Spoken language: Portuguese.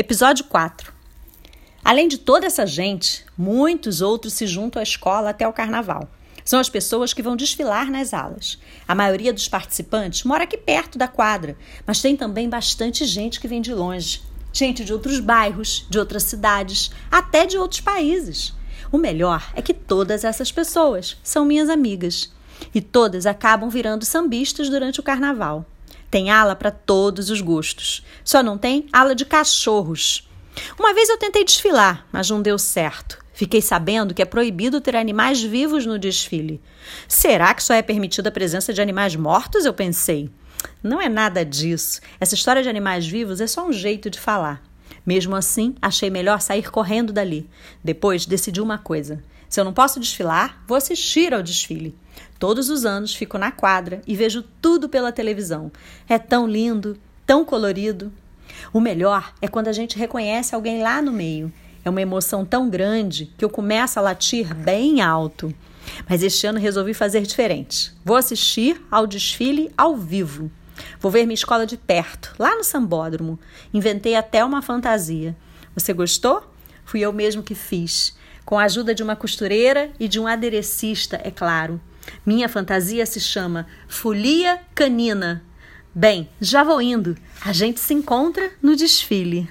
Episódio 4. Além de toda essa gente, muitos outros se juntam à escola até o carnaval. São as pessoas que vão desfilar nas alas. A maioria dos participantes mora aqui perto da quadra, mas tem também bastante gente que vem de longe. Gente de outros bairros, de outras cidades, até de outros países. O melhor é que todas essas pessoas são minhas amigas. E todas acabam virando sambistas durante o carnaval. Tem ala para todos os gostos. Só não tem ala de cachorros. Uma vez eu tentei desfilar, mas não deu certo. Fiquei sabendo que é proibido ter animais vivos no desfile. Será que só é permitida a presença de animais mortos? Eu pensei. Não é nada disso. Essa história de animais vivos é só um jeito de falar. Mesmo assim, achei melhor sair correndo dali. Depois decidi uma coisa: se eu não posso desfilar, vou assistir ao desfile. Todos os anos fico na quadra e vejo tudo pela televisão. É tão lindo, tão colorido. O melhor é quando a gente reconhece alguém lá no meio. É uma emoção tão grande que eu começo a latir bem alto. Mas este ano resolvi fazer diferente. Vou assistir ao desfile ao vivo. Vou ver minha escola de perto, lá no Sambódromo. Inventei até uma fantasia. Você gostou? Fui eu mesmo que fiz com a ajuda de uma costureira e de um aderecista, é claro. Minha fantasia se chama Folia Canina. Bem, já vou indo. A gente se encontra no desfile.